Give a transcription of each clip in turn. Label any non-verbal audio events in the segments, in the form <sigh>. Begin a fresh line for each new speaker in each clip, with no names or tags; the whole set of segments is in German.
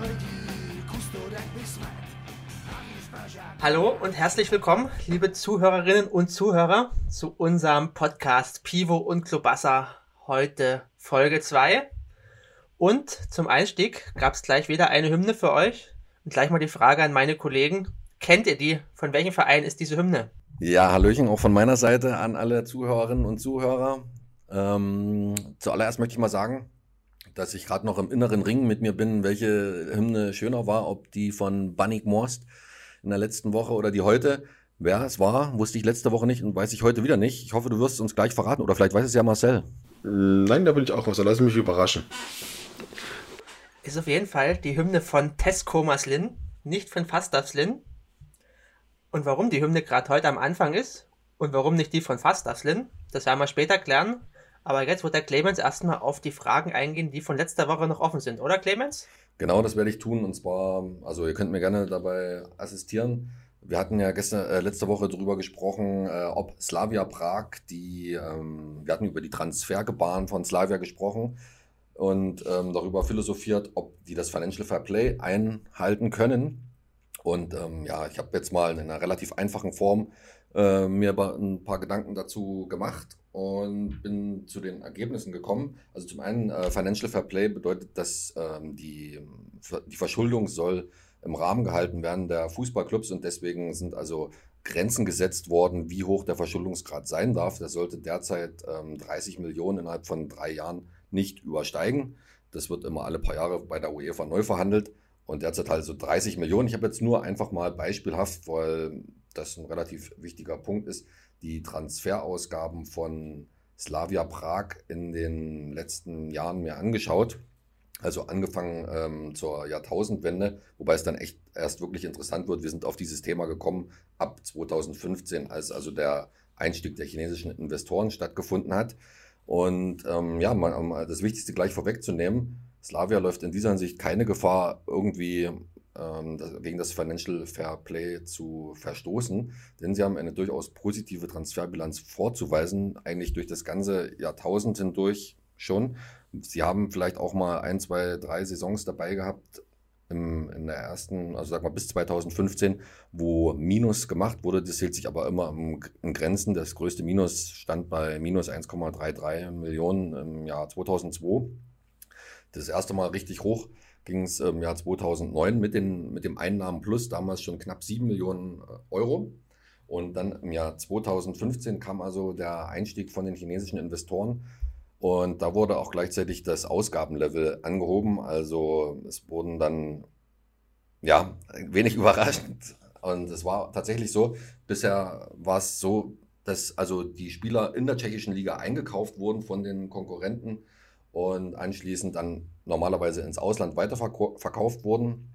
hledí, kustodek by smet.
Hallo und herzlich willkommen, liebe Zuhörerinnen und Zuhörer, zu unserem Podcast Pivo und Klobassa. Heute Folge 2. Und zum Einstieg gab es gleich wieder eine Hymne für euch. Und gleich mal die Frage an meine Kollegen. Kennt ihr die? Von welchem Verein ist diese Hymne?
Ja, Hallöchen auch von meiner Seite an alle Zuhörerinnen und Zuhörer. Ähm, zuallererst möchte ich mal sagen, dass ich gerade noch im inneren Ring mit mir bin, welche Hymne schöner war, ob die von Bannik Morst in der letzten Woche oder die heute. Wer es war, wusste ich letzte Woche nicht und weiß ich heute wieder nicht. Ich hoffe, du wirst es uns gleich verraten oder vielleicht weiß es ja Marcel.
Nein, da will ich auch was. Lass mich überraschen.
Ist auf jeden Fall die Hymne von Tesco Maslin, nicht von Fastafslin. Und warum die Hymne gerade heute am Anfang ist und warum nicht die von Fastafslin, das werden wir später klären. Aber jetzt wird der Clemens erstmal auf die Fragen eingehen, die von letzter Woche noch offen sind, oder Clemens?
Genau, das werde ich tun. Und zwar, also ihr könnt mir gerne dabei assistieren. Wir hatten ja gestern, äh, letzte Woche darüber gesprochen, äh, ob Slavia Prag, die, ähm, wir hatten über die Transfergebaren von Slavia gesprochen und ähm, darüber philosophiert, ob die das Financial Fair Play einhalten können. Und ähm, ja, ich habe jetzt mal in einer relativ einfachen Form äh, mir ein paar Gedanken dazu gemacht und bin zu den Ergebnissen gekommen. Also zum einen, äh, Financial Fair Play bedeutet, dass ähm, die, die Verschuldung soll im Rahmen gehalten werden der Fußballclubs und deswegen sind also Grenzen gesetzt worden, wie hoch der Verschuldungsgrad sein darf. Der sollte derzeit ähm, 30 Millionen innerhalb von drei Jahren nicht übersteigen. Das wird immer alle paar Jahre bei der UEFA neu verhandelt. Und derzeit halt so 30 Millionen. Ich habe jetzt nur einfach mal beispielhaft, weil das ein relativ wichtiger Punkt ist, die Transferausgaben von Slavia Prag in den letzten Jahren mir angeschaut. Also angefangen ähm, zur Jahrtausendwende, wobei es dann echt erst wirklich interessant wird. Wir sind auf dieses Thema gekommen ab 2015, als also der Einstieg der chinesischen Investoren stattgefunden hat. Und ähm, ja, mal, um das Wichtigste gleich vorwegzunehmen, Slavia läuft in dieser Hinsicht keine Gefahr, irgendwie gegen das Financial Fair Play zu verstoßen, denn sie haben eine durchaus positive Transferbilanz vorzuweisen, eigentlich durch das ganze Jahrtausend hindurch schon. Sie haben vielleicht auch mal ein, zwei, drei Saisons dabei gehabt, im, in der ersten, also sag mal bis 2015, wo Minus gemacht wurde. Das hielt sich aber immer im, in Grenzen. Das größte Minus stand bei minus 1,33 Millionen im Jahr 2002. Das erste Mal richtig hoch ging es im Jahr 2009 mit, den, mit dem Einnahmen plus, damals schon knapp 7 Millionen äh, Euro. Und dann im Jahr 2015 kam also der Einstieg von den chinesischen Investoren. Und da wurde auch gleichzeitig das Ausgabenlevel angehoben. Also es wurden dann, ja, wenig <laughs> überraschend. Und es war tatsächlich so, bisher war es so, dass also die Spieler in der tschechischen Liga eingekauft wurden von den Konkurrenten und anschließend dann normalerweise ins Ausland weiterverkauft wurden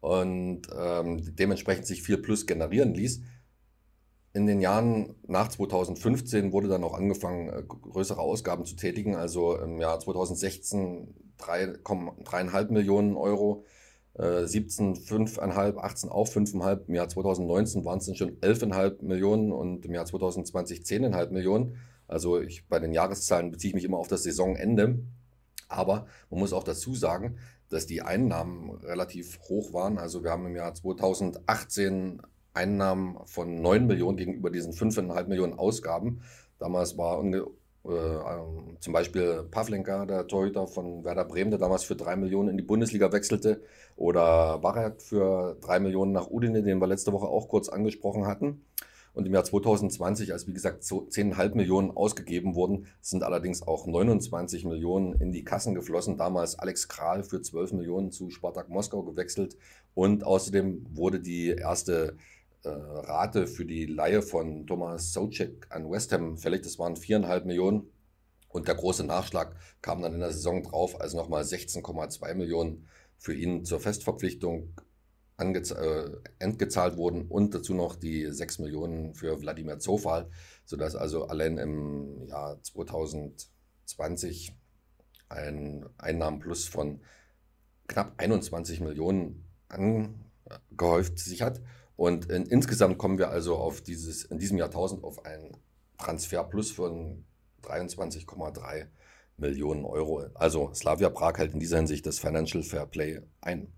und ähm, dementsprechend sich viel Plus generieren ließ. In den Jahren nach 2015 wurde dann auch angefangen, äh, größere Ausgaben zu tätigen. Also im Jahr 2016 3,5 Millionen Euro, äh, 17 5,5, 18 auch 5,5. Im Jahr 2019 waren es dann schon 11,5 Millionen und im Jahr 2020 10,5 Millionen. Also ich, bei den Jahreszahlen beziehe ich mich immer auf das Saisonende. Aber man muss auch dazu sagen, dass die Einnahmen relativ hoch waren. Also wir haben im Jahr 2018 Einnahmen von 9 Millionen gegenüber diesen 5,5 Millionen Ausgaben. Damals war äh, äh, zum Beispiel Pavlenka, der Torhüter von Werder Bremen, der damals für 3 Millionen in die Bundesliga wechselte. Oder Barak für 3 Millionen nach Udine, den wir letzte Woche auch kurz angesprochen hatten. Und im Jahr 2020, als wie gesagt 10,5 Millionen ausgegeben wurden, sind allerdings auch 29 Millionen in die Kassen geflossen. Damals Alex Kral für 12 Millionen zu Spartak Moskau gewechselt. Und außerdem wurde die erste äh, Rate für die Leihe von Thomas Socek an West Ham fällig. Das waren 4,5 Millionen. Und der große Nachschlag kam dann in der Saison drauf, also nochmal 16,2 Millionen für ihn zur Festverpflichtung äh, entgezahlt wurden und dazu noch die 6 Millionen für Wladimir Zofal, sodass also allein im Jahr 2020 ein Einnahmenplus von knapp 21 Millionen angehäuft sich hat. Und in, insgesamt kommen wir also auf dieses, in diesem Jahrtausend auf einen Transferplus von 23,3 Millionen Euro. Also Slavia Prag hält in dieser Hinsicht das Financial Fair Play ein.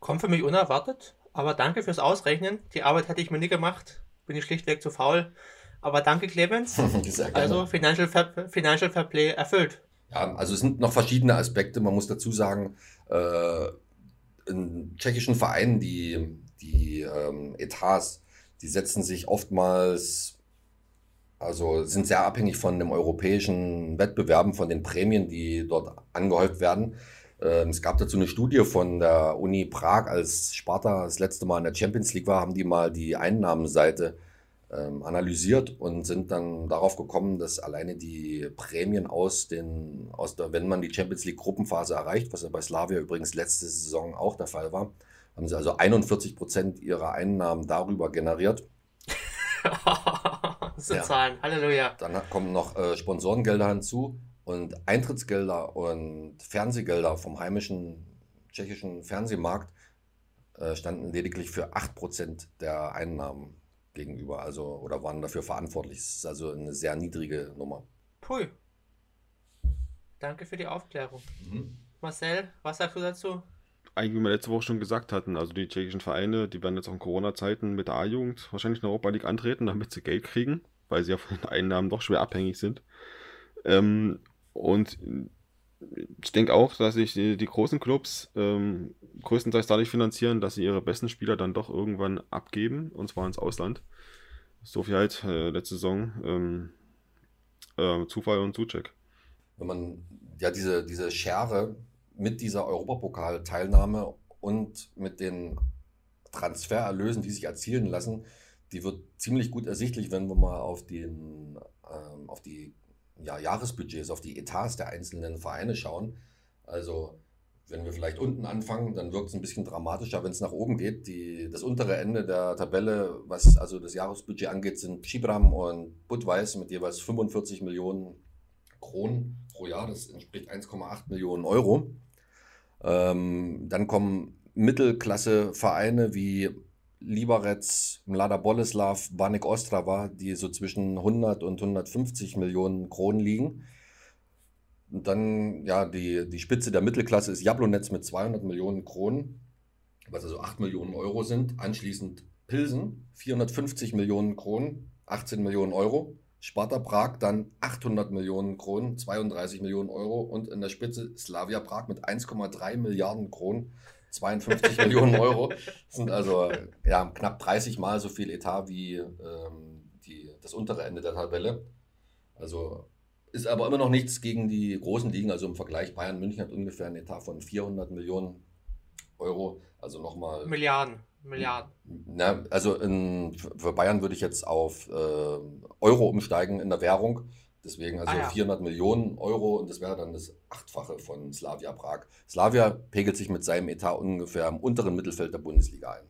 Kommt für mich unerwartet, aber danke fürs Ausrechnen. Die Arbeit hätte ich mir nie gemacht. Bin ich schlichtweg zu faul. Aber danke, Clemens. <laughs> also Financial Fair, Financial Fair Play erfüllt.
Ja, also es sind noch verschiedene Aspekte. Man muss dazu sagen, äh, in tschechischen Vereinen, die, die ähm, Etats, die setzen sich oftmals, also sind sehr abhängig von dem europäischen Wettbewerben, von den Prämien, die dort angehäuft werden. Ähm, es gab dazu eine Studie von der Uni Prag, als Sparta das letzte Mal in der Champions League war, haben die mal die Einnahmenseite ähm, analysiert und sind dann darauf gekommen, dass alleine die Prämien aus den, aus der, wenn man die Champions League Gruppenphase erreicht, was ja bei Slavia übrigens letzte Saison auch der Fall war, haben sie also 41 Prozent ihrer Einnahmen darüber generiert. <laughs>
das sind ja. Zahlen, Halleluja.
Dann kommen noch äh, Sponsorengelder hinzu und Eintrittsgelder und Fernsehgelder vom heimischen tschechischen Fernsehmarkt äh, standen lediglich für 8% der Einnahmen gegenüber, also oder waren dafür verantwortlich. Es ist also eine sehr niedrige Nummer.
Pui. Danke für die Aufklärung. Mhm. Marcel, was sagst du dazu?
Eigentlich, wie wir letzte Woche schon gesagt hatten, also die tschechischen Vereine, die werden jetzt auch in Corona-Zeiten mit der A-Jugend wahrscheinlich in der Europa League antreten, damit sie Geld kriegen, weil sie ja von den Einnahmen doch schwer abhängig sind. Ähm, und ich denke auch, dass sich die, die, großen Clubs ähm, größtenteils dadurch finanzieren, dass sie ihre besten Spieler dann doch irgendwann abgeben, und zwar ins Ausland. So viel halt äh, letzte Saison ähm, äh, Zufall und Zucheck.
Wenn man ja diese, diese Schere mit dieser Europapokal-Teilnahme und mit den Transfererlösen, die sich erzielen lassen, die wird ziemlich gut ersichtlich, wenn wir mal auf, den, ähm, auf die ja, Jahresbudgets, auf die Etats der einzelnen Vereine schauen. Also wenn wir vielleicht unten anfangen, dann wirkt es ein bisschen dramatischer, wenn es nach oben geht. Die, das untere Ende der Tabelle, was also das Jahresbudget angeht, sind Schibram und Budweis mit jeweils 45 Millionen Kronen pro Jahr. Das entspricht 1,8 Millionen Euro. Ähm, dann kommen Mittelklasse-Vereine wie Liberec, Mlada Boleslav, Banik Ostrava, die so zwischen 100 und 150 Millionen Kronen liegen. Und dann, ja, die, die Spitze der Mittelklasse ist Jablonetz mit 200 Millionen Kronen, was also 8 Millionen Euro sind. Anschließend Pilsen, 450 Millionen Kronen, 18 Millionen Euro. Sparta Prag dann 800 Millionen Kronen, 32 Millionen Euro. Und in der Spitze Slavia Prag mit 1,3 Milliarden Kronen, 52 <laughs> Millionen Euro. Das sind also ja, knapp 30 Mal so viel Etat wie ähm, die, das untere Ende der Tabelle. Also ist aber immer noch nichts gegen die großen Ligen. Also im Vergleich, Bayern München hat ungefähr einen Etat von 400 Millionen Euro. Also nochmal.
Milliarden. Milliarden.
Na, also in, für Bayern würde ich jetzt auf äh, Euro umsteigen in der Währung. Deswegen also ah, ja. 400 Millionen Euro und das wäre dann das Achtfache von Slavia Prag. Slavia pegelt sich mit seinem Etat ungefähr im unteren Mittelfeld der Bundesliga ein.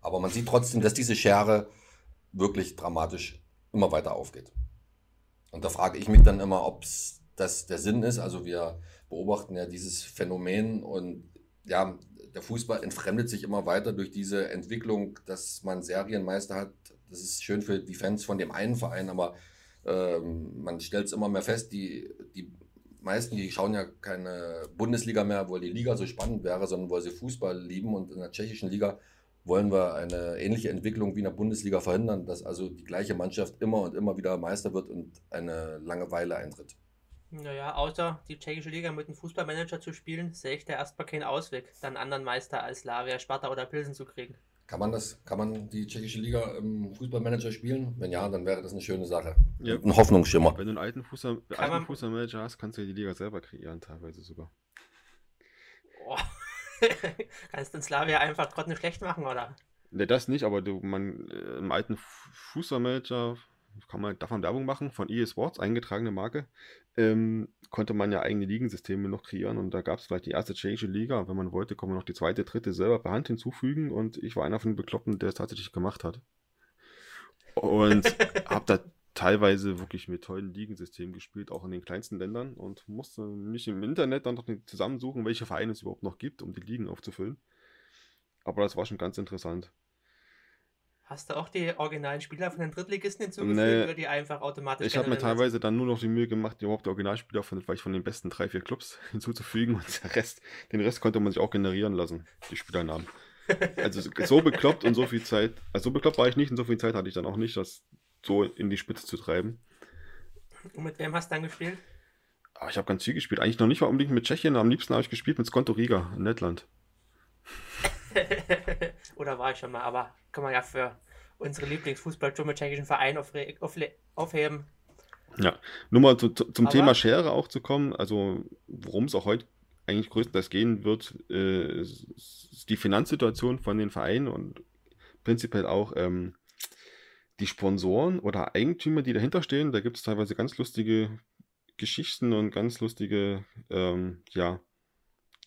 Aber man sieht trotzdem, dass diese Schere wirklich dramatisch immer weiter aufgeht. Und da frage ich mich dann immer, ob das der Sinn ist. Also wir beobachten ja dieses Phänomen und ja, der Fußball entfremdet sich immer weiter durch diese Entwicklung, dass man Serienmeister hat. Das ist schön für die Fans von dem einen Verein, aber ähm, man stellt es immer mehr fest, die, die meisten, die schauen ja keine Bundesliga mehr, weil die Liga so spannend wäre, sondern weil sie Fußball lieben. Und in der tschechischen Liga wollen wir eine ähnliche Entwicklung wie in der Bundesliga verhindern, dass also die gleiche Mannschaft immer und immer wieder Meister wird und eine Langeweile eintritt.
Naja, außer die tschechische Liga mit einem Fußballmanager zu spielen, sehe ich da erstmal keinen Ausweg, dann anderen Meister als Slavia, Sparta oder Pilsen zu kriegen.
Kann man das, kann man die tschechische Liga im Fußballmanager spielen? Wenn ja, dann wäre das eine schöne Sache. Ja. Ein Hoffnungsschimmer.
Wenn du einen alten, Fußball, alten Fußballmanager hast, kannst du ja die Liga selber kreieren, teilweise sogar.
Oh. <laughs> kannst du den Slavia einfach trotzdem schlecht machen, oder?
Ne, das nicht, aber du, man, äh, im alten Fußballmanager kann man, man Werbung machen von EA Sports, eingetragene Marke, ähm, konnte man ja eigene Ligensysteme noch kreieren und da gab es vielleicht die erste tschechische Liga. Wenn man wollte, kann man noch die zweite, dritte selber per Hand hinzufügen und ich war einer von den Bekloppten, der es tatsächlich gemacht hat. Und <laughs> habe da teilweise wirklich mit tollen Ligensystemen gespielt, auch in den kleinsten Ländern und musste mich im Internet dann noch zusammensuchen, welche Vereine es überhaupt noch gibt, um die Ligen aufzufüllen. Aber das war schon ganz interessant.
Hast du auch die originalen Spieler von den Drittligisten hinzugefügt
Nee.
oder die einfach automatisch
Ich habe mir teilweise dann nur noch die Mühe gemacht, überhaupt die Originalspieler von vielleicht von den besten drei, vier Clubs <laughs> hinzuzufügen und der Rest, den Rest konnte man sich auch generieren lassen, die Spielernamen. Also so- bekloppt und so viel Zeit, also so bekloppt war ich nicht und so viel Zeit hatte ich dann auch nicht, das so in die Spitze zu treiben.
Und mit wem hast du dann gespielt?
Aber ich habe ganz viel gespielt. Eigentlich noch nicht mal unbedingt mit Tschechien, am liebsten habe ich gespielt mit Skonto Riga in Lettland. <laughs>
oder war ich schon mal, aber kann man ja für unsere Lieblingsfußballtour mit tschechischen Verein aufre- aufle- aufheben.
Ja, nur mal zu, zu, zum
Aber-
Thema Schere auch zu kommen, also worum es auch heute eigentlich größtenteils gehen wird, äh, ist ist die Finanzsituation von den Vereinen und prinzipiell auch ähm, die Sponsoren oder Eigentümer, die dahinter stehen. Da gibt es teilweise ganz lustige Geschichten und ganz lustige ähm, ja,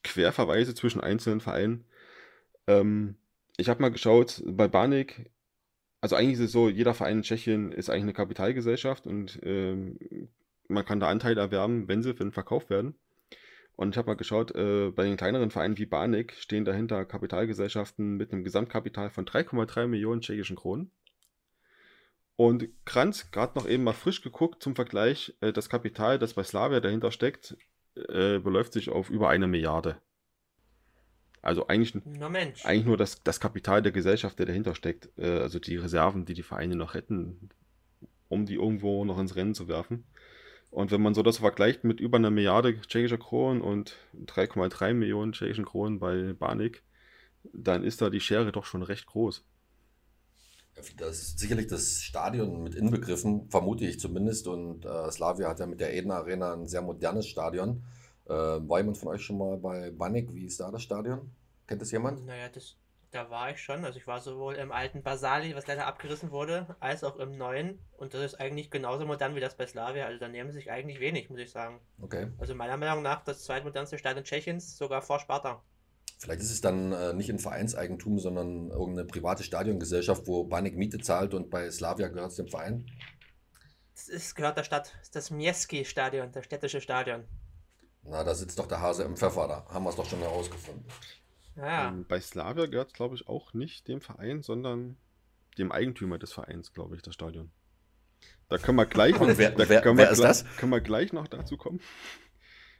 Querverweise zwischen einzelnen Vereinen. Ähm, ich habe mal geschaut, bei Banik also eigentlich ist es so, jeder Verein in Tschechien ist eigentlich eine Kapitalgesellschaft und ähm, man kann da Anteile erwerben, wenn sie den verkauft werden. Und ich habe mal geschaut, äh, bei den kleineren Vereinen wie Banik stehen dahinter Kapitalgesellschaften mit einem Gesamtkapital von 3,3 Millionen tschechischen Kronen. Und Kranz, gerade noch eben mal frisch geguckt zum Vergleich, äh, das Kapital, das bei Slavia dahinter steckt, äh, beläuft sich auf über eine Milliarde. Also eigentlich ein
Na Mensch.
eigentlich nur das, das Kapital der Gesellschaft, der dahinter steckt, äh, also die Reserven, die die Vereine noch hätten, um die irgendwo noch ins Rennen zu werfen. Und wenn man so das vergleicht mit über einer Milliarde tschechischer Kronen und 3,3 Millionen tschechischen Kronen bei Banik, dann ist da die Schere doch schon recht groß.
Das ist sicherlich das Stadion mit inbegriffen, vermute ich zumindest. Und äh, Slavia hat ja mit der Eden Arena ein sehr modernes Stadion. Äh, war jemand von euch schon mal bei Banik? Wie ist da das Stadion? Kennt das jemand?
Naja, das, da war ich schon. Also ich war sowohl im alten Basali, was leider abgerissen wurde, als auch im neuen. Und das ist eigentlich genauso modern wie das bei Slavia. Also da nehmen sich eigentlich wenig, muss ich sagen.
Okay.
Also meiner Meinung nach das zweitmodernste Stadion Tschechiens, sogar vor Sparta.
Vielleicht ist es dann äh, nicht in Vereinseigentum, sondern irgendeine private Stadiongesellschaft, wo Banik Miete zahlt und bei Slavia gehört es dem Verein.
Ist, gehört der Stadt. Das ist das Miejski-Stadion, das städtische Stadion.
Na, da sitzt doch der Hase im Pfeffer, da haben wir es doch schon herausgefunden.
Ja,
Ähm, bei Slavia gehört, glaube ich, auch nicht dem Verein, sondern dem Eigentümer des Vereins, glaube ich, das Stadion. Da können wir gleich noch,
wer-
da
wer-
können
wer
wir gleich? Können wir gleich noch dazu kommen.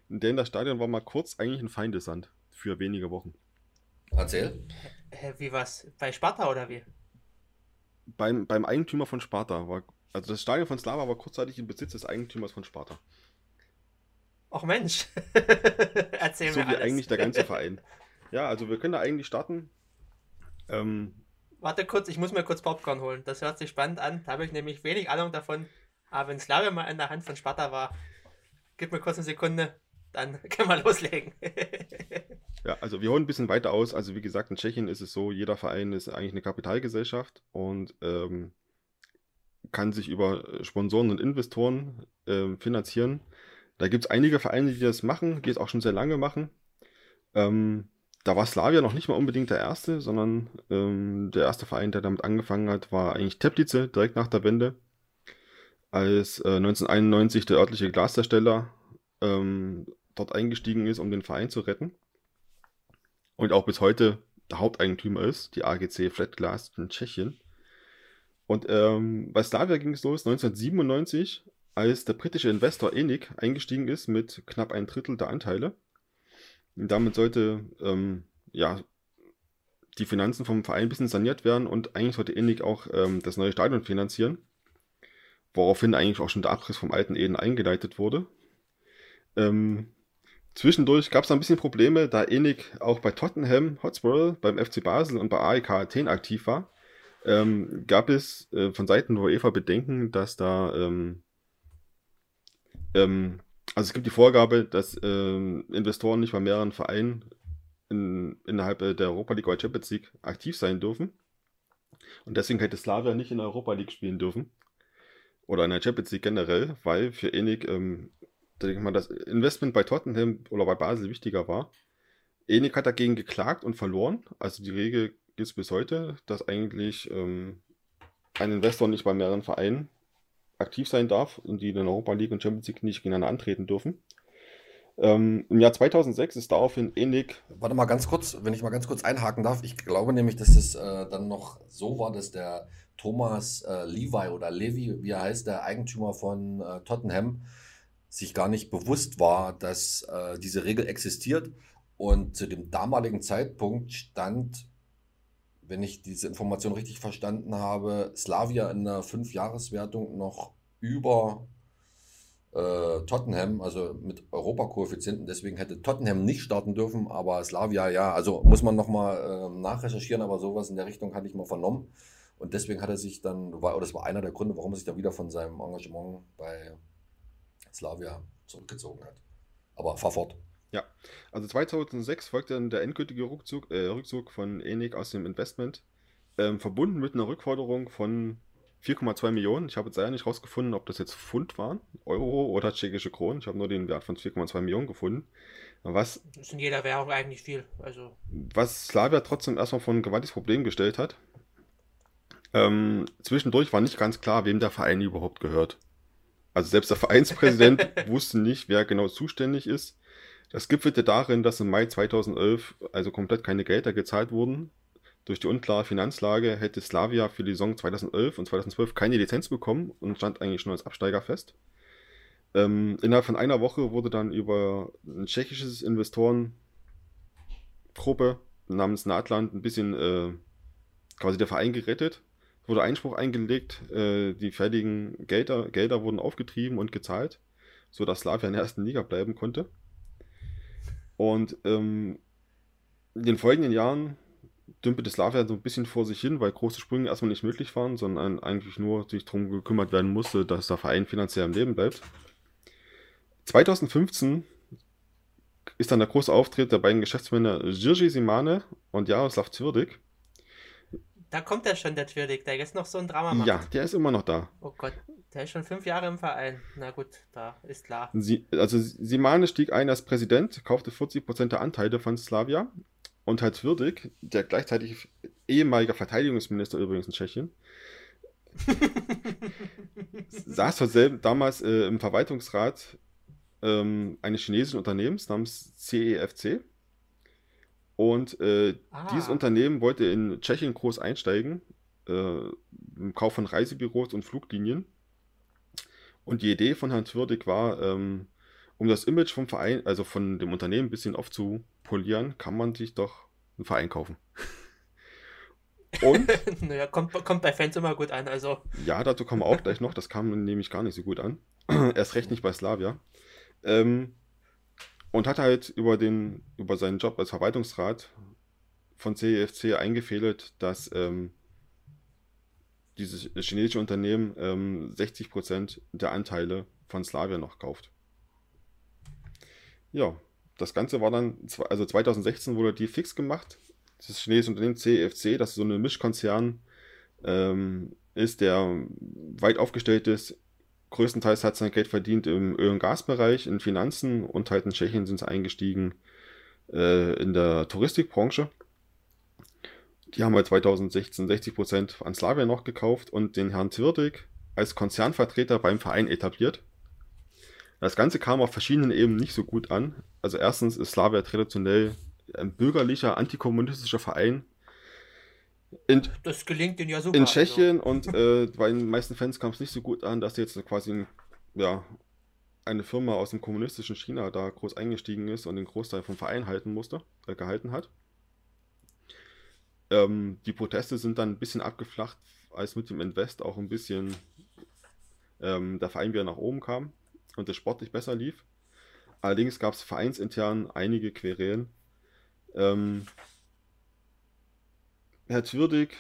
Denn das Stadion war mal kurz eigentlich ein Feindesland für wenige Wochen.
Erzähl.
Hä, wie was? Bei Sparta oder wie?
Beim, beim Eigentümer von Sparta war, also das Stadion von Slava war kurzzeitig im Besitz des Eigentümers von Sparta.
Och Mensch. <laughs> Erzähl
So
mir
wie
alles.
eigentlich der ganze <laughs> Verein. Ja, also wir können da eigentlich starten. Ähm,
Warte kurz, ich muss mir kurz Popcorn holen. Das hört sich spannend an. Da habe ich nämlich wenig Ahnung davon. Aber wenn Slavia mal in der Hand von Sparta war, gib mir kurz eine Sekunde, dann <laughs> können wir loslegen.
Ja, also wir holen ein bisschen weiter aus. Also wie gesagt, in Tschechien ist es so, jeder Verein ist eigentlich eine Kapitalgesellschaft und ähm, kann sich über Sponsoren und Investoren ähm, finanzieren. Da gibt es einige Vereine, die das machen, die es auch schon sehr lange machen. Ähm, da war Slavia noch nicht mal unbedingt der erste, sondern ähm, der erste Verein, der damit angefangen hat, war eigentlich Teplice, direkt nach der Wende, als äh, 1991 der örtliche Glashersteller ähm, dort eingestiegen ist, um den Verein zu retten und auch bis heute der Haupteigentümer ist, die AGC Flatglass in Tschechien. Und ähm, bei Slavia ging es los 1997, als der britische Investor Enig eingestiegen ist mit knapp ein Drittel der Anteile. Und damit sollte ähm, ja, die Finanzen vom Verein ein bisschen saniert werden und eigentlich sollte Enig auch ähm, das neue Stadion finanzieren, woraufhin eigentlich auch schon der Abriss vom alten Eden eingeleitet wurde. Ähm, Zwischendurch gab es ein bisschen Probleme, da Enig auch bei Tottenham Hotspur, beim FC Basel und bei AEK Athen aktiv war. Ähm, gab es äh, von Seiten der UEFA Bedenken, dass da ähm, ähm, also es gibt die Vorgabe, dass ähm, Investoren nicht bei mehreren Vereinen in, innerhalb äh, der Europa League oder Champions League aktiv sein dürfen. Und deswegen hätte Slavia nicht in der Europa League spielen dürfen. Oder in der Champions League generell, weil für Enig ähm, denke ich mal, das Investment bei Tottenham oder bei Basel wichtiger war. Enig hat dagegen geklagt und verloren. Also die Regel gibt es bis heute, dass eigentlich ähm, ein Investor nicht bei mehreren Vereinen aktiv sein darf und die in der Europa League und Champions League nicht gegeneinander antreten dürfen. Ähm, Im Jahr 2006 ist daraufhin Enig.
Warte mal ganz kurz, wenn ich mal ganz kurz einhaken darf. Ich glaube nämlich, dass es äh, dann noch so war, dass der Thomas äh, Levi oder Levi, wie er heißt, der Eigentümer von äh, Tottenham, sich gar nicht bewusst war, dass äh, diese Regel existiert. Und zu dem damaligen Zeitpunkt stand, wenn ich diese Information richtig verstanden habe, Slavia in der Fünfjahreswertung noch über äh, Tottenham, also mit Europakoeffizienten. Deswegen hätte Tottenham nicht starten dürfen, aber Slavia ja. Also muss man nochmal äh, nachrecherchieren, aber sowas in der Richtung hatte ich mal vernommen. Und deswegen hat er sich dann, war, oder das war einer der Gründe, warum er sich dann wieder von seinem Engagement bei Slavia zurückgezogen hat. Aber fahr fort.
Ja, also 2006 folgte dann der endgültige Rückzug, äh, Rückzug von Enig aus dem Investment, ähm, verbunden mit einer Rückforderung von 4,2 Millionen. Ich habe jetzt leider nicht rausgefunden, ob das jetzt Pfund waren, Euro oder tschechische Kronen. Ich habe nur den Wert von 4,2 Millionen gefunden. Was,
Das ist in jeder Währung eigentlich viel. Also,
was Slavia trotzdem erstmal vor ein gewaltiges Problem gestellt hat. Ähm, zwischendurch war nicht ganz klar, wem der Verein überhaupt gehört. Also selbst der <laughs> Vereinspräsident wusste nicht, wer genau zuständig ist. Das gipfelte darin, dass im Mai 2011 also komplett keine Gelder gezahlt wurden. Durch die unklare Finanzlage hätte Slavia für die Saison 2011 und 2012 keine Lizenz bekommen und stand eigentlich schon als Absteiger fest. Ähm, innerhalb von einer Woche wurde dann über ein tschechisches Investorengruppe namens Nahtland ein bisschen äh, quasi der Verein gerettet. Wurde Einspruch eingelegt, äh, die fertigen Gelder, Gelder wurden aufgetrieben und gezahlt, sodass Slavia in der ersten Liga bleiben konnte. Und ähm, in den folgenden Jahren dümpelte Slavia so ein bisschen vor sich hin, weil große Sprünge erstmal nicht möglich waren, sondern eigentlich nur sich darum gekümmert werden musste, dass der Verein finanziell am Leben bleibt. 2015 ist dann der große Auftritt der beiden Geschäftsmänner Jirgi Simane und Jaroslav Zwirdik.
Da kommt er schon, der Twirlig, der jetzt noch so ein Drama macht.
Ja, der ist immer noch da.
Oh Gott, der ist schon fünf Jahre im Verein. Na gut, da ist klar.
Sie, also Simane stieg ein als Präsident, kaufte 40% der Anteile von Slavia und Heinz Würdig, der gleichzeitig ehemaliger Verteidigungsminister übrigens in Tschechien, <laughs> saß selben, damals äh, im Verwaltungsrat ähm, eines chinesischen Unternehmens namens CEFC. Und äh,
Ah.
dieses Unternehmen wollte in Tschechien groß einsteigen, äh, im Kauf von Reisebüros und Fluglinien. Und die Idee von Herrn Würdig war, ähm, um das Image vom Verein, also von dem Unternehmen ein bisschen aufzupolieren, kann man sich doch einen Verein kaufen. Und <laughs>
naja, kommt, kommt bei Fans immer gut an. Also,
ja, dazu kommen wir auch gleich noch. Das kam nämlich gar nicht so gut an. <clears throat> Erst recht nicht bei Slavia. Ähm, und hat halt über, den, über seinen Job als Verwaltungsrat von CEFC eingefädelt, dass ähm, dieses chinesische Unternehmen ähm, 60% der Anteile von Slavia noch kauft. Ja, das Ganze war dann, also 2016 wurde die fix gemacht. Das chinesische Unternehmen CEFC, das so ein Mischkonzern ähm, ist, der weit aufgestellt ist. Größtenteils hat sein Geld verdient im Öl- und Gasbereich, in Finanzen und halt in Tschechien sind sie eingestiegen äh, in der Touristikbranche. Die haben halt 2016 60% an Slavia noch gekauft und den Herrn Twirdig als Konzernvertreter beim Verein etabliert. Das Ganze kam auf verschiedenen Ebenen nicht so gut an. Also erstens ist Slavia traditionell ein bürgerlicher, antikommunistischer Verein. In,
das gelingt ihnen ja super.
in Tschechien und äh, bei den meisten Fans kam es nicht so gut an, dass jetzt quasi ja, eine Firma aus dem kommunistischen China da groß eingestiegen ist und den Großteil vom Verein halten musste, äh, gehalten hat. Ähm, die Proteste sind dann ein bisschen abgeflacht, als mit dem Invest auch ein bisschen ähm, der Verein wieder nach oben kam und es sportlich besser lief. Allerdings gab es vereinsintern einige Querelen. Ähm, Herr Zwirdig,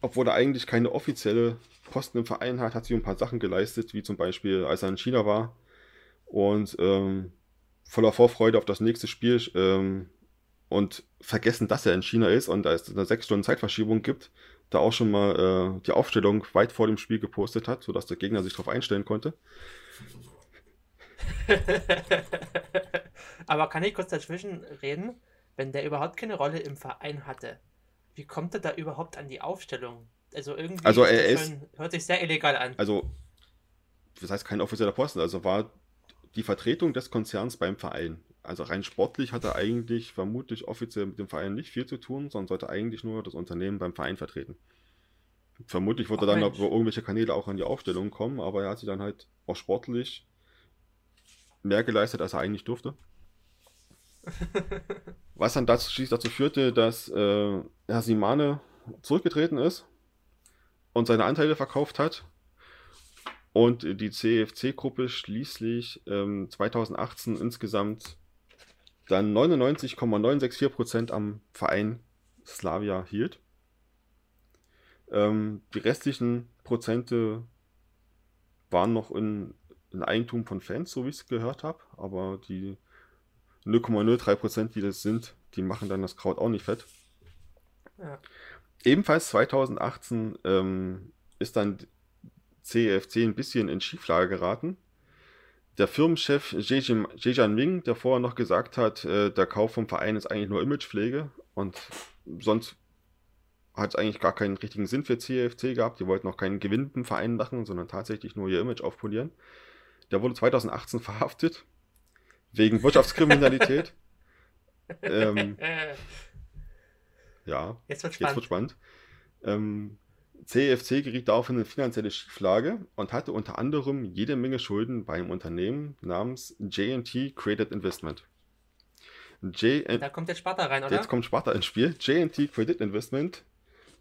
obwohl er eigentlich keine offizielle Posten im Verein hat, hat sich ein paar Sachen geleistet, wie zum Beispiel, als er in China war und ähm, voller Vorfreude auf das nächste Spiel ähm, und vergessen, dass er in China ist und da es eine sechs Stunden Zeitverschiebung gibt, da auch schon mal äh, die Aufstellung weit vor dem Spiel gepostet hat, sodass der Gegner sich darauf einstellen konnte. <laughs>
Aber kann ich kurz dazwischen reden? Wenn der überhaupt keine Rolle im Verein hatte, wie kommt er da überhaupt an die Aufstellung? Also irgendwie
Also er ist-
schon, hört sich sehr illegal an.
Also, das heißt kein offizieller Posten, also war die Vertretung des Konzerns beim Verein. Also rein sportlich hat er eigentlich vermutlich offiziell mit dem Verein nicht viel zu tun, sondern sollte eigentlich nur das Unternehmen beim Verein vertreten. Vermutlich wird Ach, er dann Mensch. über irgendwelche Kanäle auch an die Aufstellung kommen, aber er hat sich dann halt auch sportlich mehr geleistet, als er eigentlich durfte. <laughs> Was dann dazu, schließlich dazu führte, dass äh, Herr Simane zurückgetreten ist und seine Anteile verkauft hat und die CFC-Gruppe schließlich ähm, 2018 insgesamt dann 99,964% am Verein Slavia hielt. Ähm, die restlichen Prozente waren noch in, in, Eigentum von Fans, so wie ich es gehört habe, aber die 0,03%, die das sind, die machen dann das Kraut auch nicht fett. Ja. Ebenfalls 2018 ähm, ist dann CFC ein bisschen in Schieflage geraten. Der Firmenchef Jejan Ming, der vorher noch gesagt hat, äh, der Kauf vom Verein ist eigentlich nur Imagepflege und sonst hat es eigentlich gar keinen richtigen Sinn für CFC gehabt. Die wollten auch keinen Gewinn im Verein machen, sondern tatsächlich nur ihr Image aufpolieren. Der wurde 2018 <laughs> verhaftet wegen Wirtschaftskriminalität. <laughs> ähm, ja,
jetzt wird spannend. Jetzt wird spannend.
Ähm, CFC geriet daraufhin in eine finanzielle Schieflage und hatte unter anderem jede Menge Schulden beim Unternehmen namens JT Credit Investment.
J da kommt jetzt Sparta rein, oder?
Jetzt kommt Sparta ins Spiel. JT Credit Investment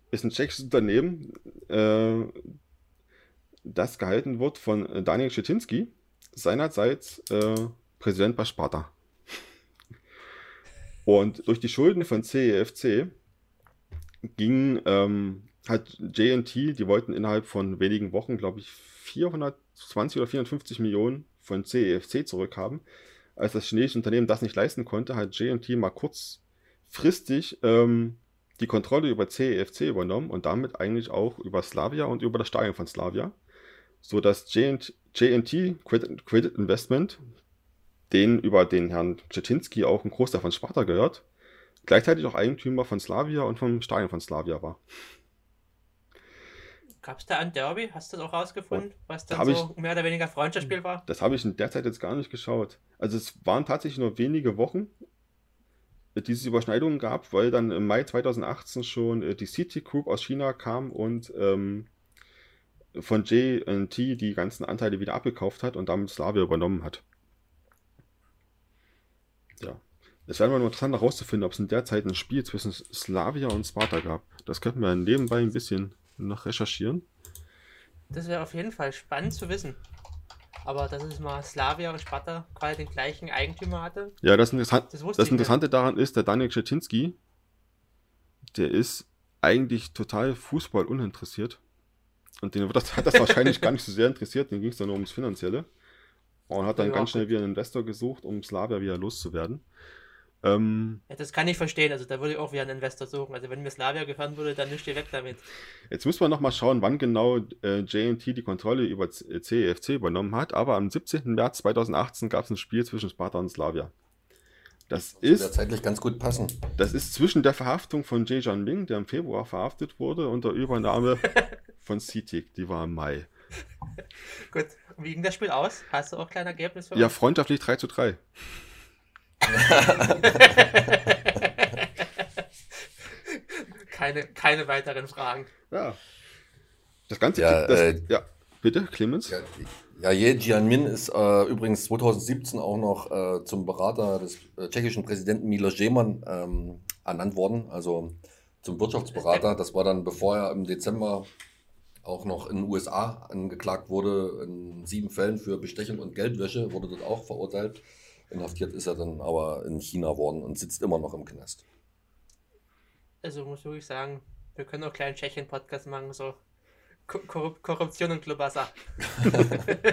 ist ein tschechisches Unternehmen, äh, das gehalten wird von Daniel Schetinski, seinerseits äh, Präsident bei Sparta. Und durch die Schulden von CEFC ging, ähm, hat JNT, die wollten innerhalb von wenigen Wochen, glaube ich, 420 oder 450 Millionen von CEFC zurückhaben. Als das chinesische Unternehmen das nicht leisten konnte, hat JNT mal kurzfristig ähm, die Kontrolle über CEFC übernommen und damit eigentlich auch über Slavia und über das Stadion von Slavia, sodass JNT Credit, Credit Investment, den über den Herrn Czetinski auch ein Großteil von Sparta gehört, gleichzeitig auch Eigentümer von Slavia und vom Stadion von Slavia war.
Gab es da ein Derby? Hast du das auch rausgefunden, oh, was dann da so ich, mehr oder weniger Freundschaftsspiel war?
Das habe ich in der Zeit jetzt gar nicht geschaut. Also es waren tatsächlich nur wenige Wochen, die es Überschneidungen gab, weil dann im Mai 2018 schon äh, die City Group aus China kam und ähm, von JT die ganzen Anteile wieder abgekauft hat und damit Slavia übernommen hat. Ja. Es wäre mal interessant herauszufinden, ob es in der Zeit ein Spiel zwischen Slavia und Sparta gab. Das könnten wir nebenbei ein bisschen noch recherchieren.
Das wäre auf jeden Fall spannend zu wissen. Aber dass es mal Slavia und Sparta quasi den gleichen Eigentümer hatte.
Ja, das, Interessant, das, das Interessante daran ist, der Daniel Krzetinski, der ist eigentlich total Fußball uninteressiert. Und den hat das wahrscheinlich <laughs> gar nicht so sehr interessiert, den ging es dann nur ums Finanzielle. Und hat dann ja, ganz schnell wieder einen Investor gesucht, um Slavia wieder loszuwerden.
Ähm, ja, das kann ich verstehen. Also da würde ich auch wieder einen Investor suchen. Also wenn mir Slavia gehören würde, dann nicht ihr weg damit.
Jetzt muss man nochmal schauen, wann genau äh, JT die Kontrolle über CEFC übernommen hat. Aber am 17. März 2018 gab es ein Spiel zwischen Sparta und Slavia. Das, das ist
zeitlich ganz gut passen.
Das ist zwischen der Verhaftung von Jae Ming, der im Februar verhaftet wurde, und der Übernahme <laughs> von CITIC, die war im Mai. <laughs>
gut, wie ging das Spiel aus? Hast du auch kleine Ergebnisse?
Ja, freundschaftlich 3 zu 3. <laughs>
keine, keine weiteren Fragen.
Ja. Das Ganze. Ja, das, äh, ja. bitte, Clemens.
Ja, ja Ye Jianmin ist äh, übrigens 2017 auch noch äh, zum Berater des äh, tschechischen Präsidenten Miloš Zeman ähm, ernannt worden, also zum Wirtschaftsberater. Das war dann, bevor er im Dezember auch noch in den USA angeklagt wurde, in sieben Fällen für Bestechung und Geldwäsche, wurde dort auch verurteilt. Inhaftiert ist er dann aber in China worden und sitzt immer noch im Knast.
Also muss ich wirklich sagen, wir können auch kleinen Tschechien-Podcast machen, so Korrup Korruption und Klobasser. <laughs>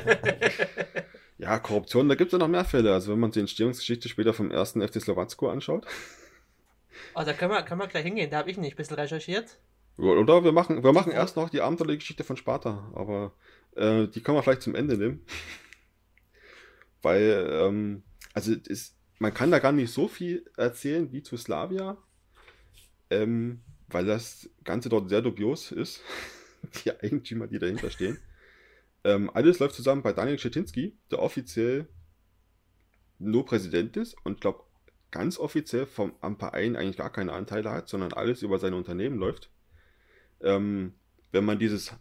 ja, Korruption, da gibt es ja noch mehr Fälle. Also wenn man die Entstehungsgeschichte später vom ersten FC Slowacko anschaut.
Oh, da können wir, können wir gleich hingehen, da habe ich nicht ein bisschen recherchiert.
Oder wir machen, wir machen erst noch die abenteuerliche Geschichte von Sparta, aber äh, die können wir vielleicht zum Ende nehmen. <laughs> Weil ähm, also ist, man kann da gar nicht so viel erzählen wie zu Slavia, ähm, weil das Ganze dort sehr dubios ist. <laughs> die Eigentümer, die dahinter stehen. Ähm, alles läuft zusammen bei Daniel Schetinski, der offiziell nur Präsident ist und glaube ganz offiziell vom, am Verein eigentlich gar keine Anteile hat, sondern alles über sein Unternehmen läuft. Ähm, wenn man dieses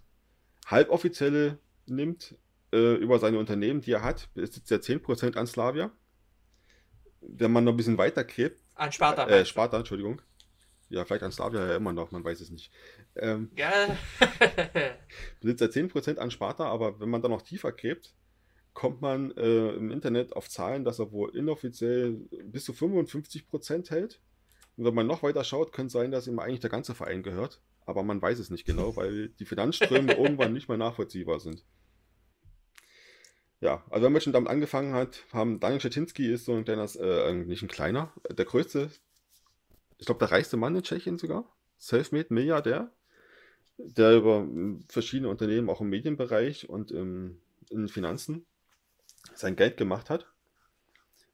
halboffizielle nimmt, äh, über seine Unternehmen, die er hat, besitzt er 10% an Slavia. Wenn man noch ein bisschen weiter gräbt.
An Sparta.
Äh, Sparta, Entschuldigung. Ja, vielleicht an Slavia ja immer noch, man weiß es nicht. Ähm,
ja. <laughs>
besitzt er 10% an Sparta, aber wenn man da noch tiefer gräbt, kommt man äh, im Internet auf Zahlen, dass er wohl inoffiziell bis zu 55% hält. Und wenn man noch weiter schaut, könnte es sein, dass ihm eigentlich der ganze Verein gehört. Aber man weiß es nicht genau, weil die Finanzströme <laughs> irgendwann nicht mehr nachvollziehbar sind. Ja, also wenn man schon damit angefangen hat, haben Daniel Schetinski ist so ein kleiner, äh, nicht ein kleiner, der größte, ich glaube der reichste Mann in Tschechien sogar, Selfmade Milliardär, der über verschiedene Unternehmen auch im Medienbereich und im, in Finanzen sein Geld gemacht hat.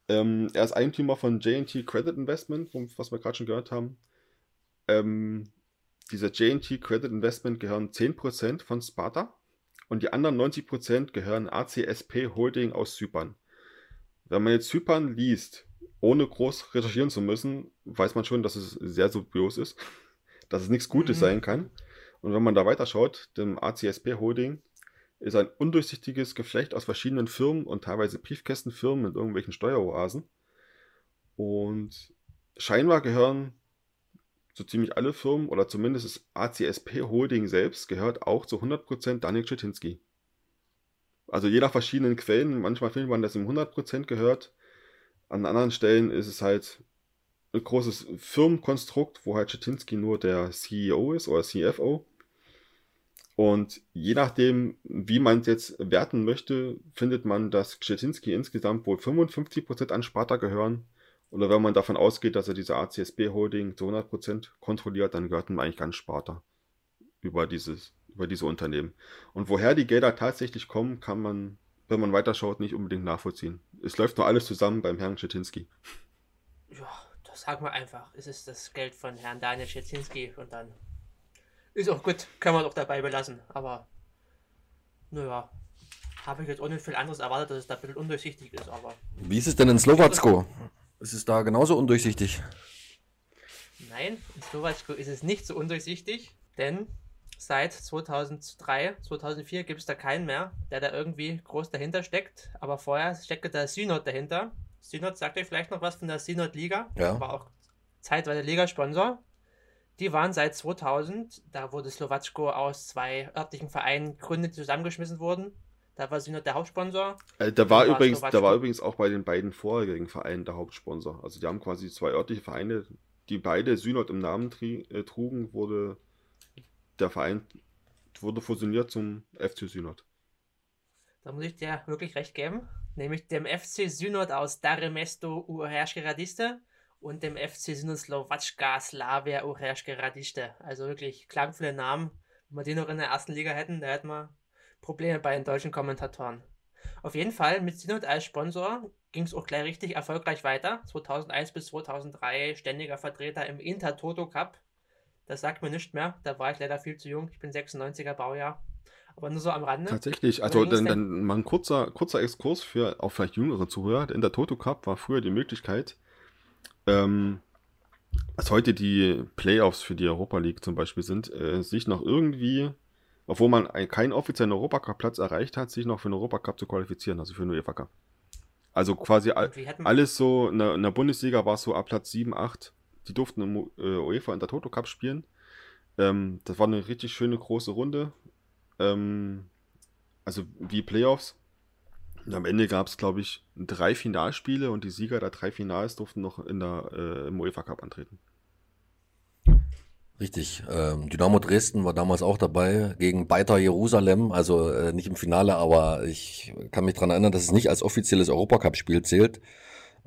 Ähm, er ist Eigentümer von JT Credit Investment, was wir gerade schon gehört haben. Ähm, dieser JT Credit Investment gehören 10% von Sparta und die anderen 90% gehören ACSP Holding aus Zypern. Wenn man jetzt Zypern liest, ohne groß recherchieren zu müssen, weiß man schon, dass es sehr dubios ist, <laughs> dass es nichts Gutes mhm. sein kann. Und wenn man da weiterschaut, dem ACSP Holding ist ein undurchsichtiges Geflecht aus verschiedenen Firmen und teilweise Briefkästenfirmen mit irgendwelchen Steueroasen. Und scheinbar gehören so ziemlich alle Firmen oder zumindest das ACSP Holding selbst gehört auch zu 100% Danik Schetinski. Also jeder verschiedenen Quellen, manchmal findet man, dass ihm 100% gehört. An anderen Stellen ist es halt ein großes Firmenkonstrukt, wo halt Schetinski nur der CEO ist oder CFO. Und je nachdem, wie man es jetzt werten möchte, findet man, dass Schetinski insgesamt wohl 55% an Sparta gehören oder wenn man davon ausgeht, dass er diese ACSB-Holding zu 100% kontrolliert, dann gehört ihm eigentlich ganz Sparta über, dieses, über diese Unternehmen. Und woher die Gelder tatsächlich kommen, kann man, wenn man weiterschaut, nicht unbedingt nachvollziehen. Es läuft nur alles zusammen beim Herrn Schetinski.
Ja, das sagen wir einfach. Es ist das Geld von Herrn Daniel Schetinski und dann ist auch gut, kann man doch dabei belassen. Aber naja, habe ich jetzt auch nicht viel anderes erwartet, dass es da ein bisschen undurchsichtig ist. Aber
Wie ist es denn in Slowacko? Ist es da genauso undurchsichtig?
Nein, in Slowakei ist es nicht so undurchsichtig, denn seit 2003, 2004 gibt es da keinen mehr, der da irgendwie groß dahinter steckt. Aber vorher steckte der Synod dahinter. Synod sagt euch vielleicht noch was von der Synod Liga.
Ja.
War auch zeitweise Ligasponsor. Die waren seit 2000, da wurde Slowatschko aus zwei örtlichen Vereinen gegründet, die zusammengeschmissen wurden. Da war Synod der Hauptsponsor.
Äh, da, war übrigens, da war übrigens auch bei den beiden vorherigen Vereinen der Hauptsponsor. Also die haben quasi zwei örtliche Vereine, die beide Synod im Namen äh, trugen, wurde der Verein wurde fusioniert zum FC Synod.
Da muss ich dir wirklich recht geben. Nämlich dem FC Synod aus Dare Mesto Radiste und dem FC Synod Slowatschka Slavia Radiste. Also wirklich klangvolle Namen. Wenn wir die noch in der ersten Liga hätten, da hätten wir Probleme bei den deutschen Kommentatoren. Auf jeden Fall mit Synod als Sponsor ging es auch gleich richtig erfolgreich weiter. 2001 bis 2003 ständiger Vertreter im Intertoto Cup. Das sagt mir nicht mehr, da war ich leider viel zu jung. Ich bin 96er Baujahr. Aber nur so am Rande.
Tatsächlich, also dann, dann mal ein kurzer, kurzer Exkurs für auch vielleicht jüngere Zuhörer. Der Intertoto Cup war früher die Möglichkeit, ähm, als heute die Playoffs für die Europa League zum Beispiel sind, äh, sich noch irgendwie obwohl man keinen offiziellen Europacup-Platz erreicht hat, sich noch für den Europacup zu qualifizieren, also für den UEFA Cup. Also quasi all, alles so, in der, in der, Bundesliga war es so ab Platz 7, 8, die durften im äh, UEFA in der Toto Cup spielen. Ähm, das war eine richtig schöne große Runde. Ähm, also wie Playoffs. Und am Ende gab es, glaube ich, drei Finalspiele und die Sieger der drei Finals durften noch in der, äh, im UEFA Cup antreten.
Richtig. Ähm, Dynamo Dresden war damals auch dabei gegen Beitar Jerusalem, also äh, nicht im Finale, aber ich kann mich daran erinnern, dass es nicht als offizielles Europacup-Spiel zählt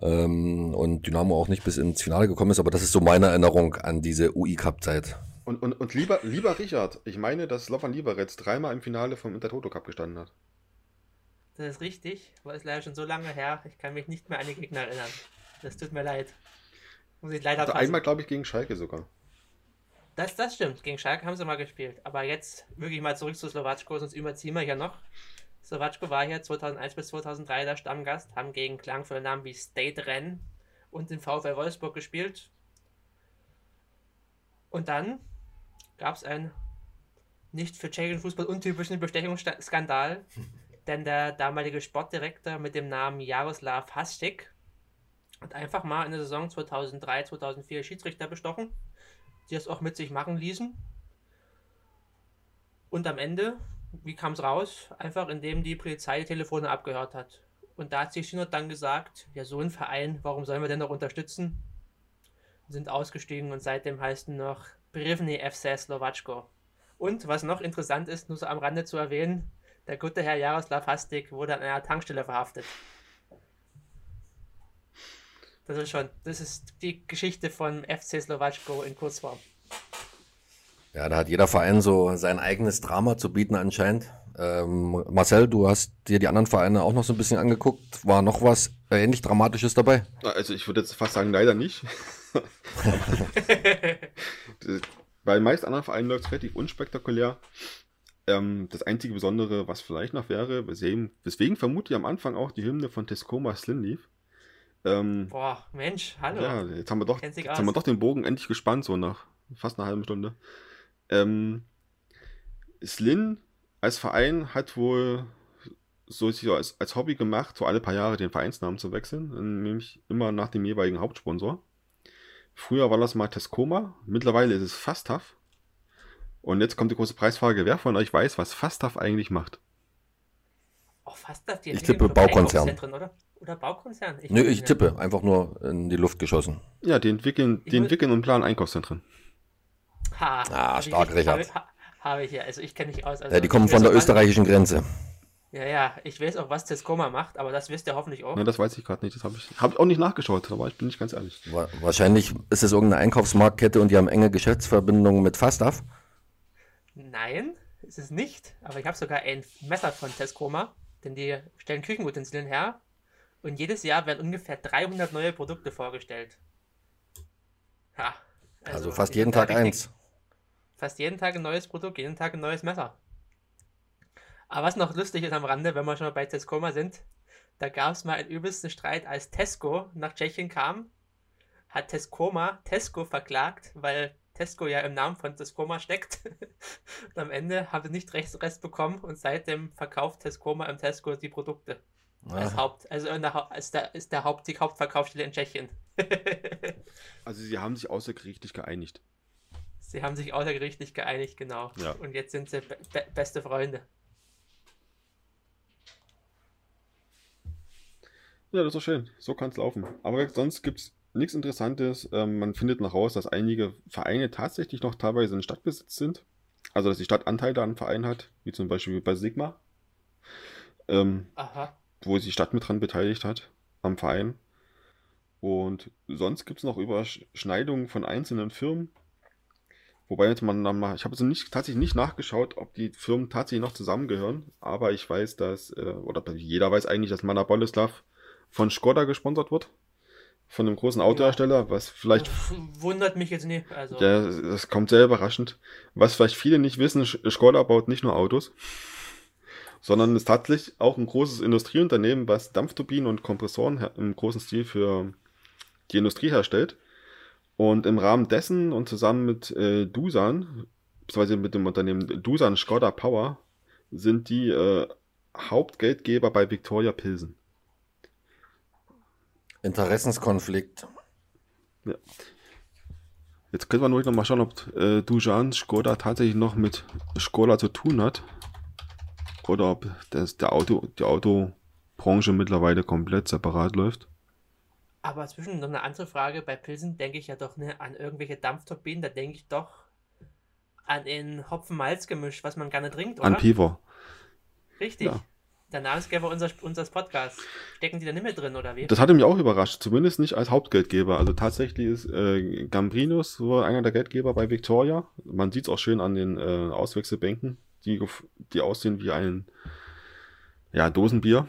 ähm, und Dynamo auch nicht bis ins Finale gekommen ist, aber das ist so meine Erinnerung an diese UI-Cup-Zeit.
Und, und, und lieber, lieber Richard, ich meine, dass Slovan Liberec dreimal im Finale vom Intertoto Cup gestanden hat.
Das ist richtig, aber ist leider schon so lange her, ich kann mich nicht mehr an die Gegner erinnern. Das tut mir leid.
Muss ich leider also Einmal, glaube ich, gegen Schalke sogar.
Das, das stimmt. Gegen Schalke haben sie mal gespielt. Aber jetzt wirklich mal zurück zu Slowatschko, sonst überziehen wir ja noch. Slowatschko war hier 2001 bis 2003 der Stammgast, haben gegen klangvolle Namen wie State Renn und den VfL Wolfsburg gespielt. Und dann gab es einen nicht für tschechischen Fußball untypischen Bestechungsskandal, denn der damalige Sportdirektor mit dem Namen Jaroslav Hastik hat einfach mal in der Saison 2003, 2004 Schiedsrichter bestochen, die es auch mit sich machen ließen. Und am Ende, wie kam es raus? Einfach indem die Polizei die Telefone abgehört hat. Und da hat sich Synod dann gesagt, ja so ein Verein, warum sollen wir denn noch unterstützen? Sind ausgestiegen und seitdem heißt noch Brivny FC Slowatschko. Und was noch interessant ist, nur so am Rande zu erwähnen, der gute Herr Jaroslav Hastik wurde an einer Tankstelle verhaftet. Das ist schon, das ist die Geschichte von FC Slowatschko in Kurzform.
Ja, da hat jeder Verein so sein eigenes Drama zu bieten anscheinend. Ähm, Marcel, du hast dir die anderen Vereine auch noch so ein bisschen angeguckt. War noch was ähnlich Dramatisches dabei?
Also ich würde jetzt fast sagen, leider nicht. <laughs> Bei meist anderen Vereinen läuft es relativ unspektakulär. Ähm, das einzige Besondere, was vielleicht noch wäre, weswegen, weswegen vermute ich am Anfang auch die Hymne von Tescoma Slin lief.
Ähm, Boah, Mensch, hallo.
Ja, jetzt haben wir doch, jetzt haben wir doch den Bogen endlich gespannt, so nach fast einer halben Stunde. Ähm, Slin als Verein hat wohl so als, als Hobby gemacht, so alle paar Jahre den Vereinsnamen zu wechseln, nämlich immer nach dem jeweiligen Hauptsponsor. Früher war das mal Tescoma, mittlerweile ist es Fastaf. Und jetzt kommt die große Preisfrage, wer von euch weiß, was Fastaf eigentlich macht?
Oh, Fastaf, die
ich tippe Baukonzern.
Oder? Oder Baukonzern?
Ich Nö, ich tippe, einfach nur in die Luft geschossen.
Ja, die entwickeln, die entwickeln und planen Einkaufszentren.
Ha,
ah, stark, ich, Richard.
Habe, habe ich ja, also ich kenne mich aus. Also
ja, die kommen von der österreichischen Grenze.
Ja, ja, ich weiß auch, was Tescoma macht, aber das wisst ihr hoffentlich auch.
Ja, das weiß ich gerade nicht. Das habe ich, hab ich auch nicht nachgeschaut, aber ich bin nicht ganz ehrlich.
Wahrscheinlich ist es irgendeine Einkaufsmarktkette und die haben enge Geschäftsverbindungen mit Fastaf.
Nein, ist es nicht. Aber ich habe sogar ein Messer von Tescoma, denn die stellen Küchenutensilien her und jedes Jahr werden ungefähr 300 neue Produkte vorgestellt.
Ja. Also, also fast jeden Tag eins.
Fast jeden Tag ein neues Produkt, jeden Tag ein neues Messer. Aber was noch lustig ist am Rande, wenn wir schon mal bei Tescoma sind, da gab es mal einen übelsten Streit, als Tesco nach Tschechien kam, hat Tescoma Tesco verklagt, weil Tesco ja im Namen von Tescoma steckt. <laughs> und am Ende haben sie nicht Rechtsrest bekommen und seitdem verkauft Tescoma im Tesco die Produkte. Als Haupt, also der, als der, ist der Haupt, die Hauptverkaufsstelle in Tschechien. <laughs>
also sie haben sich außergerichtlich geeinigt.
Sie haben sich außergerichtlich geeinigt, genau. Ja. Und jetzt sind sie be beste Freunde.
Ja, das ist doch schön. So kann es laufen. Aber sonst gibt es nichts Interessantes. Ähm, man findet noch raus, dass einige Vereine tatsächlich noch teilweise in Stadtbesitz sind. Also, dass die Stadt Anteile an einem Verein hat, wie zum Beispiel bei Sigma. Ähm, wo sich die Stadt mit dran beteiligt hat am Verein. Und sonst gibt es noch Überschneidungen von einzelnen Firmen. Wobei jetzt man, ich habe also nicht, tatsächlich nicht nachgeschaut, ob die Firmen tatsächlich noch zusammengehören, aber ich weiß, dass, äh, oder jeder weiß eigentlich, dass Mana Boleslav von Skoda gesponsert wird. Von einem großen Autohersteller, was vielleicht.
Wundert mich jetzt nicht. Also.
Ja, das kommt sehr überraschend. Was vielleicht viele nicht wissen, Skoda baut nicht nur Autos, sondern ist tatsächlich auch ein großes Industrieunternehmen, was Dampfturbinen und Kompressoren im großen Stil für die Industrie herstellt. Und im Rahmen dessen und zusammen mit äh, Dusan, beziehungsweise mit dem Unternehmen Dusan Skoda Power, sind die äh, Hauptgeldgeber bei Victoria Pilsen.
Interessenskonflikt.
Ja. Jetzt können wir nur noch mal schauen, ob äh, Dujan Skoda tatsächlich noch mit Skoda zu tun hat. Oder ob das, der Auto, die Autobranche mittlerweile komplett separat läuft.
Aber zwischen noch eine andere Frage, bei Pilsen denke ich ja doch ne, an irgendwelche Dampfturbinen, da denke ich doch an ein Hopfen-Malz-Gemisch, was man gerne trinkt, oder?
An Piver.
Richtig. Ja der Namensgeber unseres, unseres Podcasts. Stecken die da nicht mehr drin, oder wie?
Das hatte mich auch überrascht, zumindest nicht als Hauptgeldgeber. Also tatsächlich ist äh, Gambrinus so einer der Geldgeber bei Victoria. Man sieht es auch schön an den äh, Auswechselbänken, die, die aussehen wie ein ja, Dosenbier.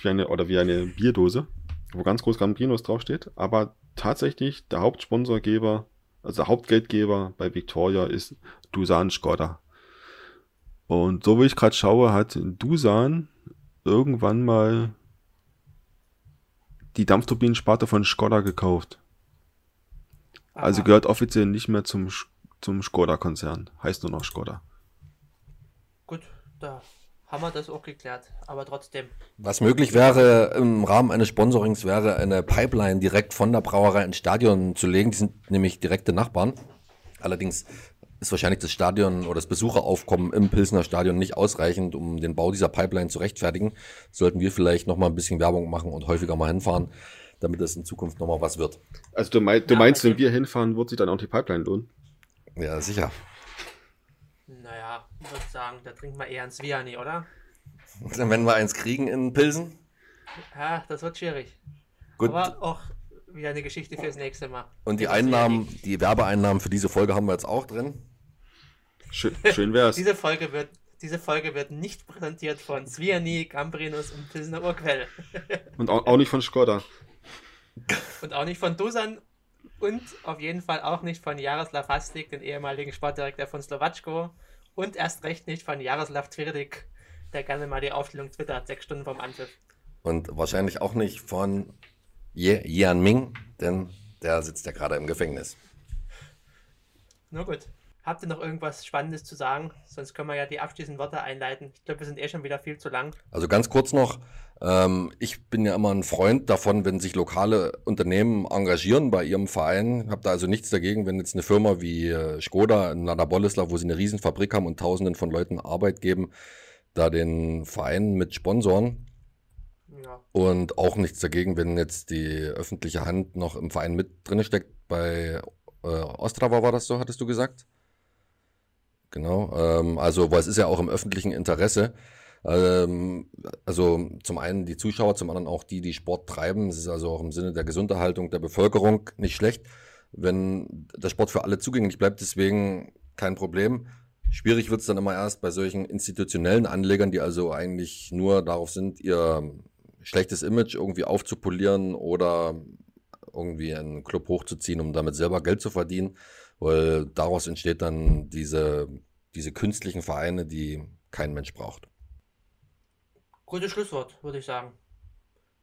Wie eine, oder wie eine Bierdose, wo ganz groß Gambrinus draufsteht. Aber tatsächlich der Hauptsponsorgeber, also der Hauptgeldgeber bei Victoria ist Dusan Skoda. Und so wie ich gerade schaue, hat Dusan irgendwann mal die Dampfturbinensparte von Skoda gekauft. Also gehört offiziell nicht mehr zum, zum Skoda-Konzern. Heißt nur noch Skoda.
Da haben wir das auch geklärt. Aber trotzdem.
Was möglich wäre im Rahmen eines Sponsorings, wäre eine Pipeline direkt von der Brauerei ins Stadion zu legen. Die sind nämlich direkte Nachbarn. Allerdings ist wahrscheinlich das Stadion oder das Besucheraufkommen im Pilsner Stadion nicht ausreichend, um den Bau dieser Pipeline zu rechtfertigen. Sollten wir vielleicht noch mal ein bisschen Werbung machen und häufiger mal hinfahren, damit es in Zukunft noch mal was wird.
Also du, mei du
Ja,
meinst, wenn
okay.
wir hinfahren, wird sich dann auch die Pipeline lohnen?
Ja, sicher.
Naja, ich würde sagen, da trinken wir eher ein Sviani, oder? <laughs>
Wenn wir eins kriegen in Pilsen,
Ja, das wird schwierig.
gut.
Aber auch wieder eine Geschichte fürs nächste Mal.
Und die Einnahmen, die Werbeeinnahmen für diese Folge haben wir jetzt auch drin.
Schön, schön wär's. <laughs>
Diese Folge wird. Diese Folge wird nicht präsentiert von Sviani, Gambrinus und Pilsner Urquell.
Und auch, auch nicht von Skoda.
Und auch nicht von Dusan und auf jeden Fall auch nicht von Jaroslav Hastik, den ehemaligen Sportdirektor von Slowatschko. Und erst recht nicht von Jaroslav Tvirdik, der gerne mal die Aufstellung twittert, sechs Stunden vom Anpfiff.
Und wahrscheinlich auch nicht von Ye Yan Ming, denn der sitzt ja gerade im Gefängnis.
Na gut. Habt ihr noch irgendwas Spannendes zu sagen? Sonst können wir ja die abschließenden Worte einleiten. Ich glaube, wir sind eh schon wieder viel zu lang.
Also ganz kurz noch, ähm, ich bin ja immer ein Freund davon, wenn sich lokale Unternehmen engagieren bei ihrem Verein. Hab da also nichts dagegen, wenn jetzt eine Firma wie äh, Skoda in Lada Boleslav, wo sie eine Riesenfabrik haben und tausenden von Leuten Arbeit geben, da den Verein mit Sponsoren.
Ja.
Und auch nichts dagegen, wenn jetzt die öffentliche Hand noch im Verein mit drin steckt. Bei äh, Ostrava war das so, hattest du gesagt? Genau. Ähm, also, weil es ist ja auch im öffentlichen Interesse. Ähm, also zum einen die Zuschauer, zum anderen auch die, die Sport treiben. Es ist also auch im Sinne der Gesunderhaltung der Bevölkerung nicht schlecht, wenn der Sport für alle zugänglich bleibt. Deswegen kein Problem. Schwierig wird es dann immer erst bei solchen institutionellen Anlegern, die also eigentlich nur darauf sind, ihr schlechtes Image irgendwie aufzupolieren oder irgendwie einen Club hochzuziehen, um damit selber Geld zu verdienen, weil daraus entsteht dann diese, diese künstlichen Vereine, die kein Mensch braucht.
Gutes Schlusswort, würde ich sagen.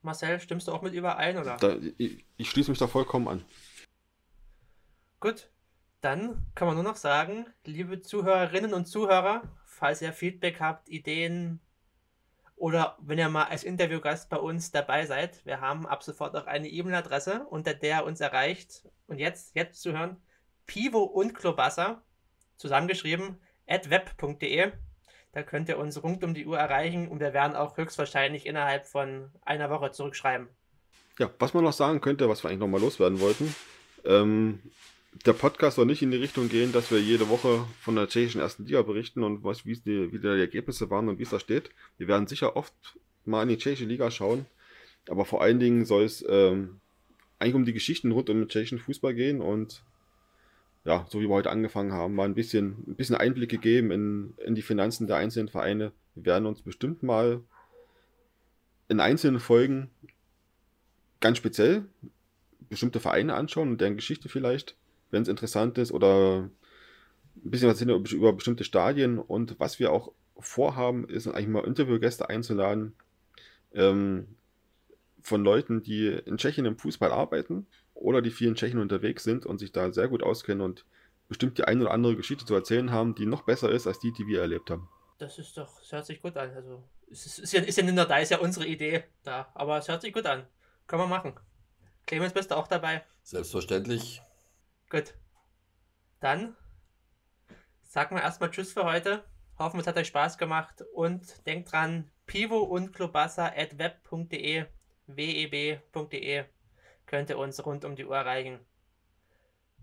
Marcel, stimmst du auch mit überein, oder?
Da, ich, ich schließe mich da vollkommen an.
Gut, dann kann man nur noch sagen, liebe Zuhörerinnen und Zuhörer, falls ihr Feedback habt, Ideen oder wenn ihr mal als Interviewgast bei uns dabei seid, wir haben ab sofort auch eine E-Mail-Adresse, unter der uns erreicht. Und jetzt, jetzt zu hören, Pivo und Klobasser, zusammengeschrieben, at web.de. Da könnt ihr uns rund um die Uhr erreichen und wir werden auch höchstwahrscheinlich innerhalb von einer Woche zurückschreiben.
Ja, was man noch sagen könnte, was wir eigentlich nochmal loswerden wollten, ähm, der Podcast soll nicht in die Richtung gehen, dass wir jede Woche von der tschechischen ersten Liga berichten und was, wie, die, wie die Ergebnisse waren und wie es da steht. Wir werden sicher oft mal in die tschechische Liga schauen, aber vor allen Dingen soll es ähm, eigentlich um die Geschichten rund um den tschechischen Fußball gehen und ja, so wie wir heute angefangen haben, mal ein bisschen, ein bisschen Einblicke geben in, in die Finanzen der einzelnen Vereine. Wir werden uns bestimmt mal in einzelnen Folgen ganz speziell bestimmte Vereine anschauen und deren Geschichte vielleicht, wenn es interessant ist, oder ein bisschen was über, über bestimmte Stadien. Und was wir auch vorhaben, ist eigentlich mal Interviewgäste einzuladen ähm, von Leuten, die in Tschechien im Fußball arbeiten oder die viel in Tschechien unterwegs sind und sich da sehr gut auskennen und bestimmt die eine oder andere Geschichte zu erzählen haben, die noch besser ist als die, die wir erlebt haben.
Das ist doch, es hört sich gut an. Also, es ist, ist ja, ist ja nicht nur da, ist ja unsere Idee da. Aber es hört sich gut an. Können wir machen. Clemens, bist du auch dabei?
Selbstverständlich.
Gut. Dann sagen wir erstmal Tschüss für heute. Hoffen, es hat euch Spaß gemacht und denkt dran, pivo und klobassa at web.de, web.de könnt ihr uns rund um die Uhr erreichen.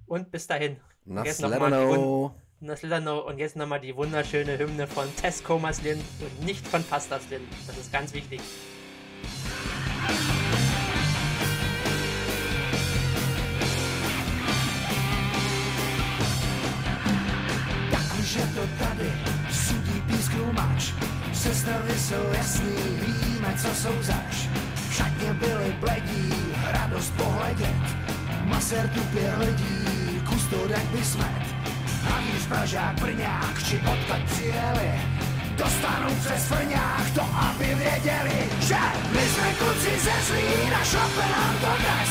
Und bis dahin.
Na,
Jetzt noch mal
Sledano.
Naslano und jetzt nochmal die wunderschöne Hymne von Tesco Maslin und nicht von Pasta Slin. Das ist ganz wichtig.
Takže to tady sudí pískrumač. Sestavy jsou jasný, víme, co jsou zač. Všakně byly bledí, radost pohledět, maser tupě lidí, kustodak by smet. Havíř, Pražák, Brňák, či odkud přijeli, dostanou se svrňák, to, aby věděli, že my jsme kluci ze Zlína, šlape nám to dnes.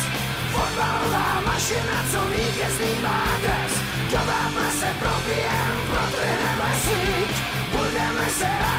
Fotbalová mašina, co vítězný má dres. Do vápna se probijem, protrhneme síť, budeme se rád.